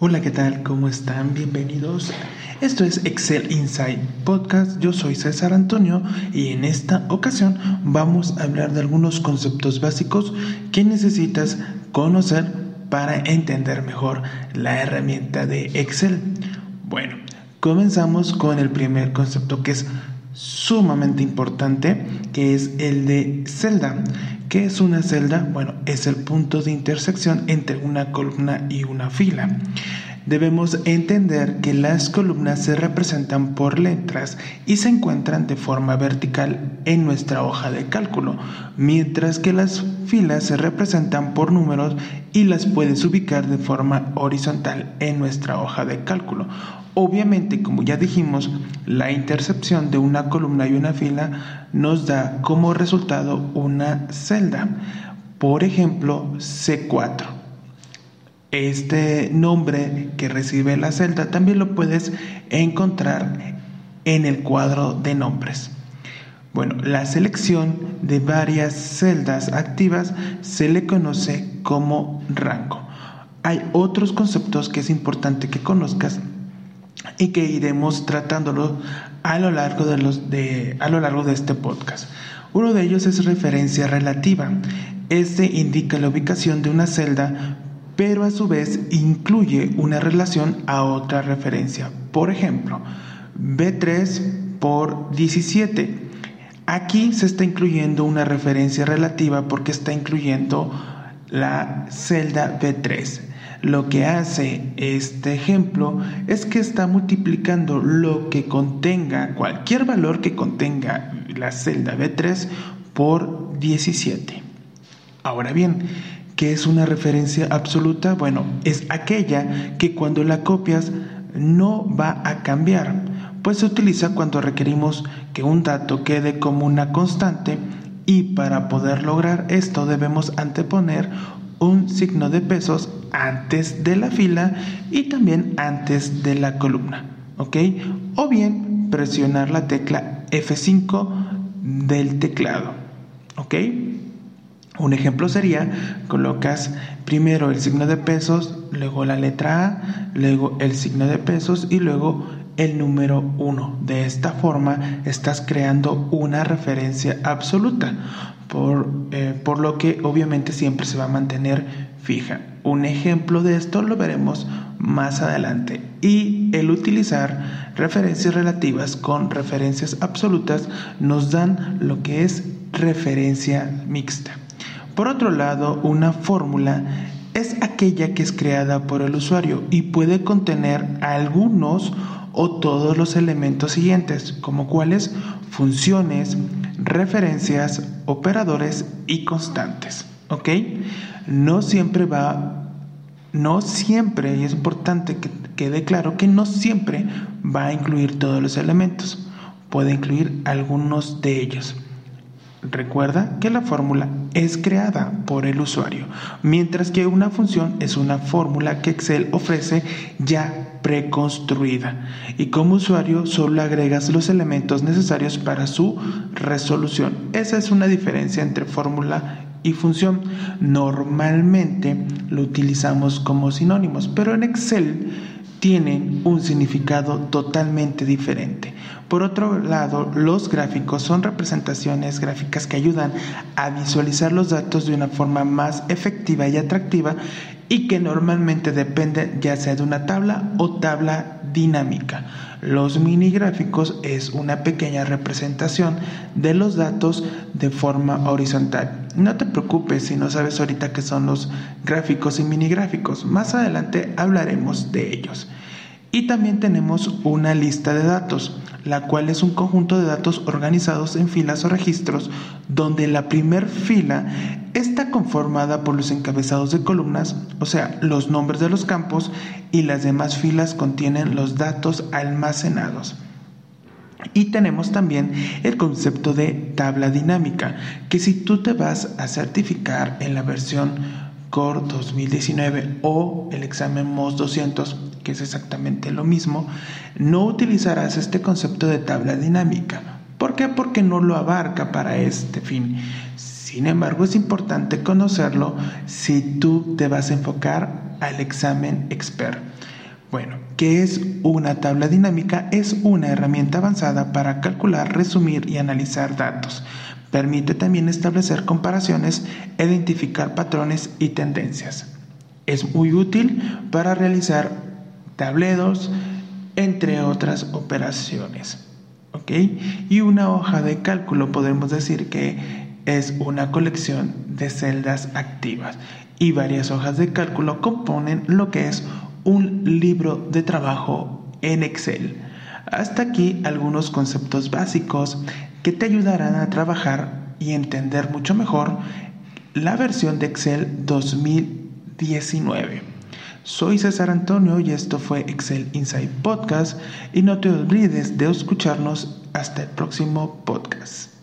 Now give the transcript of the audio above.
Hola, ¿qué tal? ¿Cómo están? Bienvenidos. Esto es Excel Inside Podcast. Yo soy César Antonio y en esta ocasión vamos a hablar de algunos conceptos básicos que necesitas conocer para entender mejor la herramienta de Excel. Bueno, comenzamos con el primer concepto que es sumamente importante, que es el de celda. ¿Qué es una celda? Bueno, es el punto de intersección entre una columna y una fila. Debemos entender que las columnas se representan por letras y se encuentran de forma vertical en nuestra hoja de cálculo, mientras que las filas se representan por números y las puedes ubicar de forma horizontal en nuestra hoja de cálculo. Obviamente, como ya dijimos, la intercepción de una columna y una fila nos da como resultado una celda. Por ejemplo, C4. Este nombre que recibe la celda también lo puedes encontrar en el cuadro de nombres. Bueno, la selección de varias celdas activas se le conoce como rango. Hay otros conceptos que es importante que conozcas y que iremos tratándolo a lo largo de, los de, a lo largo de este podcast. Uno de ellos es referencia relativa. Este indica la ubicación de una celda, pero a su vez incluye una relación a otra referencia. Por ejemplo, B3 por 17. Aquí se está incluyendo una referencia relativa porque está incluyendo la celda B3. Lo que hace este ejemplo es que está multiplicando lo que contenga, cualquier valor que contenga la celda B3 por 17. Ahora bien, ¿qué es una referencia absoluta? Bueno, es aquella que cuando la copias no va a cambiar, pues se utiliza cuando requerimos que un dato quede como una constante y para poder lograr esto debemos anteponer un signo de pesos antes de la fila y también antes de la columna, ¿ok? O bien presionar la tecla F5 del teclado, ¿ok? Un ejemplo sería, colocas primero el signo de pesos, luego la letra A, luego el signo de pesos y luego el número 1. De esta forma estás creando una referencia absoluta por, eh, por lo que obviamente siempre se va a mantener fija. Un ejemplo de esto lo veremos más adelante. Y el utilizar referencias relativas con referencias absolutas nos dan lo que es referencia mixta. Por otro lado, una fórmula es aquella que es creada por el usuario y puede contener algunos o todos los elementos siguientes, como cuáles funciones, referencias, operadores y constantes. ¿Ok? No siempre va, no siempre, y es importante que quede claro que no siempre va a incluir todos los elementos, puede incluir algunos de ellos. Recuerda que la fórmula es creada por el usuario, mientras que una función es una fórmula que Excel ofrece ya preconstruida y como usuario solo agregas los elementos necesarios para su resolución. Esa es una diferencia entre fórmula y función. Normalmente lo utilizamos como sinónimos, pero en Excel tienen un significado totalmente diferente. Por otro lado, los gráficos son representaciones gráficas que ayudan a visualizar los datos de una forma más efectiva y atractiva y que normalmente dependen ya sea de una tabla o tabla dinámica. Los mini gráficos es una pequeña representación de los datos de forma horizontal. No te preocupes si no sabes ahorita qué son los gráficos y mini gráficos. Más adelante hablaremos de ellos. Y también tenemos una lista de datos, la cual es un conjunto de datos organizados en filas o registros, donde la primer fila está conformada por los encabezados de columnas, o sea, los nombres de los campos, y las demás filas contienen los datos almacenados. Y tenemos también el concepto de tabla dinámica, que si tú te vas a certificar en la versión Core 2019 o el examen MOS 200, que es exactamente lo mismo, no utilizarás este concepto de tabla dinámica. ¿Por qué? Porque no lo abarca para este fin. Sin embargo, es importante conocerlo si tú te vas a enfocar al examen expert. Bueno, ¿qué es una tabla dinámica? Es una herramienta avanzada para calcular, resumir y analizar datos. Permite también establecer comparaciones, identificar patrones y tendencias. Es muy útil para realizar tableros, entre otras operaciones. ¿Ok? Y una hoja de cálculo podemos decir que es una colección de celdas activas y varias hojas de cálculo componen lo que es un libro de trabajo en Excel. Hasta aquí algunos conceptos básicos que te ayudarán a trabajar y entender mucho mejor la versión de Excel 2019. Soy César Antonio y esto fue Excel Inside Podcast y no te olvides de escucharnos hasta el próximo podcast.